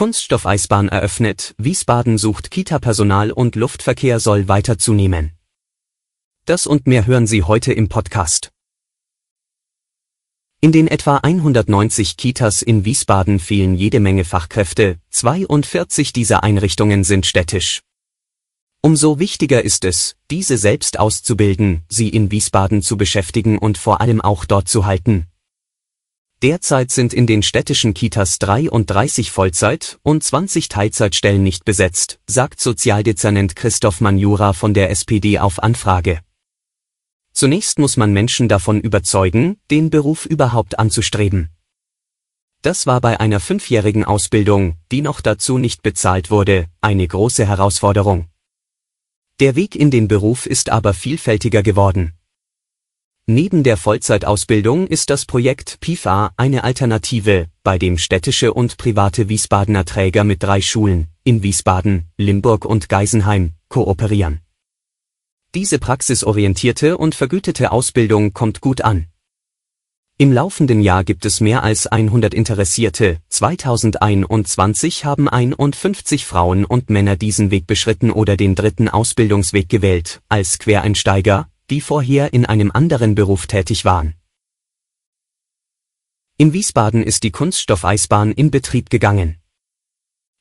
Kunststoffeisbahn eröffnet, Wiesbaden sucht Kita-Personal und Luftverkehr soll weiter zunehmen. Das und mehr hören Sie heute im Podcast. In den etwa 190 Kitas in Wiesbaden fehlen jede Menge Fachkräfte, 42 dieser Einrichtungen sind städtisch. Umso wichtiger ist es, diese selbst auszubilden, sie in Wiesbaden zu beschäftigen und vor allem auch dort zu halten. Derzeit sind in den städtischen Kitas 33 Vollzeit- und 20 Teilzeitstellen nicht besetzt, sagt Sozialdezernent Christoph Manjura von der SPD auf Anfrage. Zunächst muss man Menschen davon überzeugen, den Beruf überhaupt anzustreben. Das war bei einer fünfjährigen Ausbildung, die noch dazu nicht bezahlt wurde, eine große Herausforderung. Der Weg in den Beruf ist aber vielfältiger geworden. Neben der Vollzeitausbildung ist das Projekt PIFA eine Alternative, bei dem städtische und private Wiesbadener Träger mit drei Schulen, in Wiesbaden, Limburg und Geisenheim, kooperieren. Diese praxisorientierte und vergütete Ausbildung kommt gut an. Im laufenden Jahr gibt es mehr als 100 Interessierte, 2021 haben 51 Frauen und Männer diesen Weg beschritten oder den dritten Ausbildungsweg gewählt, als Quereinsteiger, die vorher in einem anderen Beruf tätig waren. In Wiesbaden ist die Kunststoffeisbahn in Betrieb gegangen.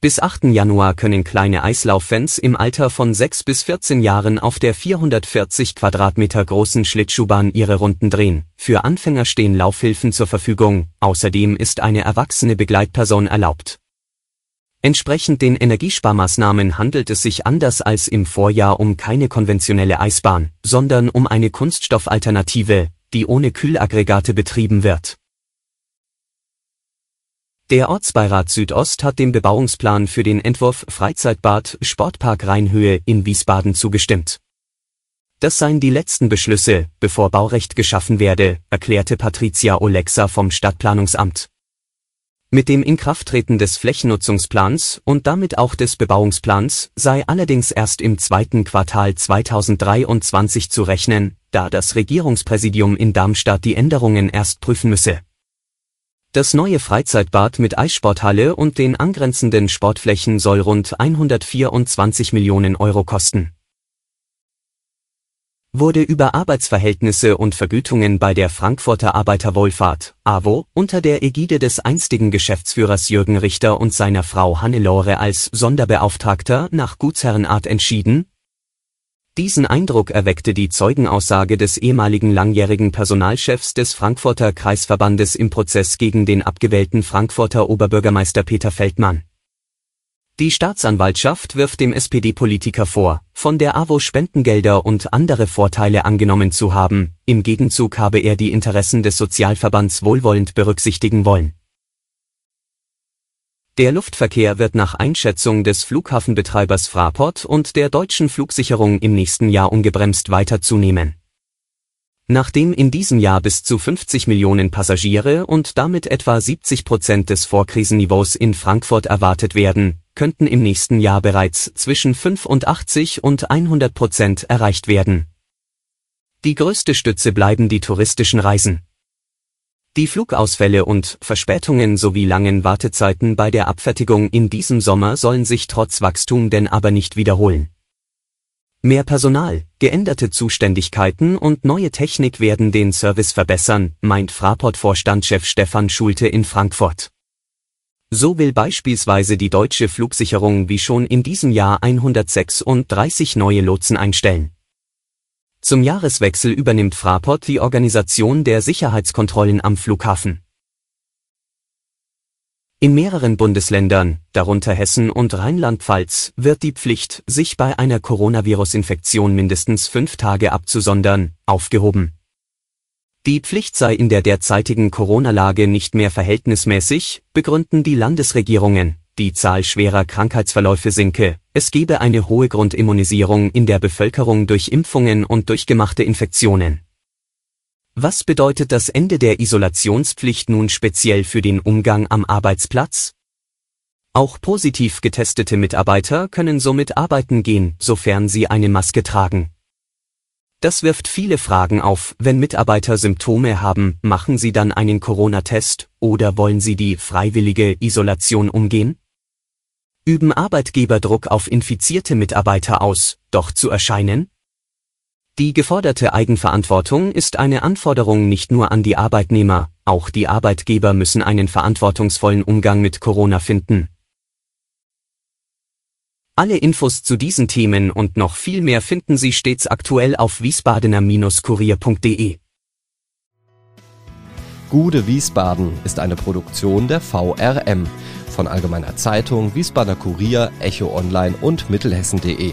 Bis 8. Januar können kleine Eislauffans im Alter von 6 bis 14 Jahren auf der 440 Quadratmeter großen Schlittschuhbahn ihre Runden drehen. Für Anfänger stehen Laufhilfen zur Verfügung, außerdem ist eine erwachsene Begleitperson erlaubt. Entsprechend den Energiesparmaßnahmen handelt es sich anders als im Vorjahr um keine konventionelle Eisbahn, sondern um eine Kunststoffalternative, die ohne Kühlaggregate betrieben wird. Der Ortsbeirat Südost hat dem Bebauungsplan für den Entwurf Freizeitbad Sportpark Rheinhöhe in Wiesbaden zugestimmt. Das seien die letzten Beschlüsse, bevor Baurecht geschaffen werde, erklärte Patricia Olexa vom Stadtplanungsamt. Mit dem Inkrafttreten des Flächennutzungsplans und damit auch des Bebauungsplans sei allerdings erst im zweiten Quartal 2023 zu rechnen, da das Regierungspräsidium in Darmstadt die Änderungen erst prüfen müsse. Das neue Freizeitbad mit Eissporthalle und den angrenzenden Sportflächen soll rund 124 Millionen Euro kosten. Wurde über Arbeitsverhältnisse und Vergütungen bei der Frankfurter Arbeiterwohlfahrt, AWO, unter der Ägide des einstigen Geschäftsführers Jürgen Richter und seiner Frau Hannelore als Sonderbeauftragter nach Gutsherrenart entschieden, diesen Eindruck erweckte die Zeugenaussage des ehemaligen langjährigen Personalchefs des Frankfurter Kreisverbandes im Prozess gegen den abgewählten Frankfurter Oberbürgermeister Peter Feldmann. Die Staatsanwaltschaft wirft dem SPD-Politiker vor, von der AWO Spendengelder und andere Vorteile angenommen zu haben, im Gegenzug habe er die Interessen des Sozialverbands wohlwollend berücksichtigen wollen der Luftverkehr wird nach Einschätzung des Flughafenbetreibers Fraport und der deutschen Flugsicherung im nächsten Jahr ungebremst weiter zunehmen. Nachdem in diesem Jahr bis zu 50 Millionen Passagiere und damit etwa 70 Prozent des Vorkrisenniveaus in Frankfurt erwartet werden, könnten im nächsten Jahr bereits zwischen 85 und 100 Prozent erreicht werden. Die größte Stütze bleiben die touristischen Reisen. Die Flugausfälle und Verspätungen sowie langen Wartezeiten bei der Abfertigung in diesem Sommer sollen sich trotz Wachstum denn aber nicht wiederholen. Mehr Personal, geänderte Zuständigkeiten und neue Technik werden den Service verbessern, meint Fraport-Vorstandschef Stefan Schulte in Frankfurt. So will beispielsweise die deutsche Flugsicherung wie schon in diesem Jahr 136 neue Lotsen einstellen. Zum Jahreswechsel übernimmt Fraport die Organisation der Sicherheitskontrollen am Flughafen. In mehreren Bundesländern, darunter Hessen und Rheinland-Pfalz, wird die Pflicht, sich bei einer Coronavirus-Infektion mindestens fünf Tage abzusondern, aufgehoben. Die Pflicht sei in der derzeitigen Corona-Lage nicht mehr verhältnismäßig, begründen die Landesregierungen, die Zahl schwerer Krankheitsverläufe sinke, es gebe eine hohe Grundimmunisierung in der Bevölkerung durch Impfungen und durchgemachte Infektionen. Was bedeutet das Ende der Isolationspflicht nun speziell für den Umgang am Arbeitsplatz? Auch positiv getestete Mitarbeiter können somit arbeiten gehen, sofern sie eine Maske tragen. Das wirft viele Fragen auf, wenn Mitarbeiter Symptome haben, machen sie dann einen Corona-Test oder wollen sie die freiwillige Isolation umgehen? Üben Arbeitgeber Druck auf infizierte Mitarbeiter aus, doch zu erscheinen? Die geforderte Eigenverantwortung ist eine Anforderung nicht nur an die Arbeitnehmer, auch die Arbeitgeber müssen einen verantwortungsvollen Umgang mit Corona finden. Alle Infos zu diesen Themen und noch viel mehr finden Sie stets aktuell auf wiesbadener-kurier.de. Gude Wiesbaden ist eine Produktion der VRM von Allgemeiner Zeitung, Wiesbadener Kurier, Echo Online und Mittelhessen.de.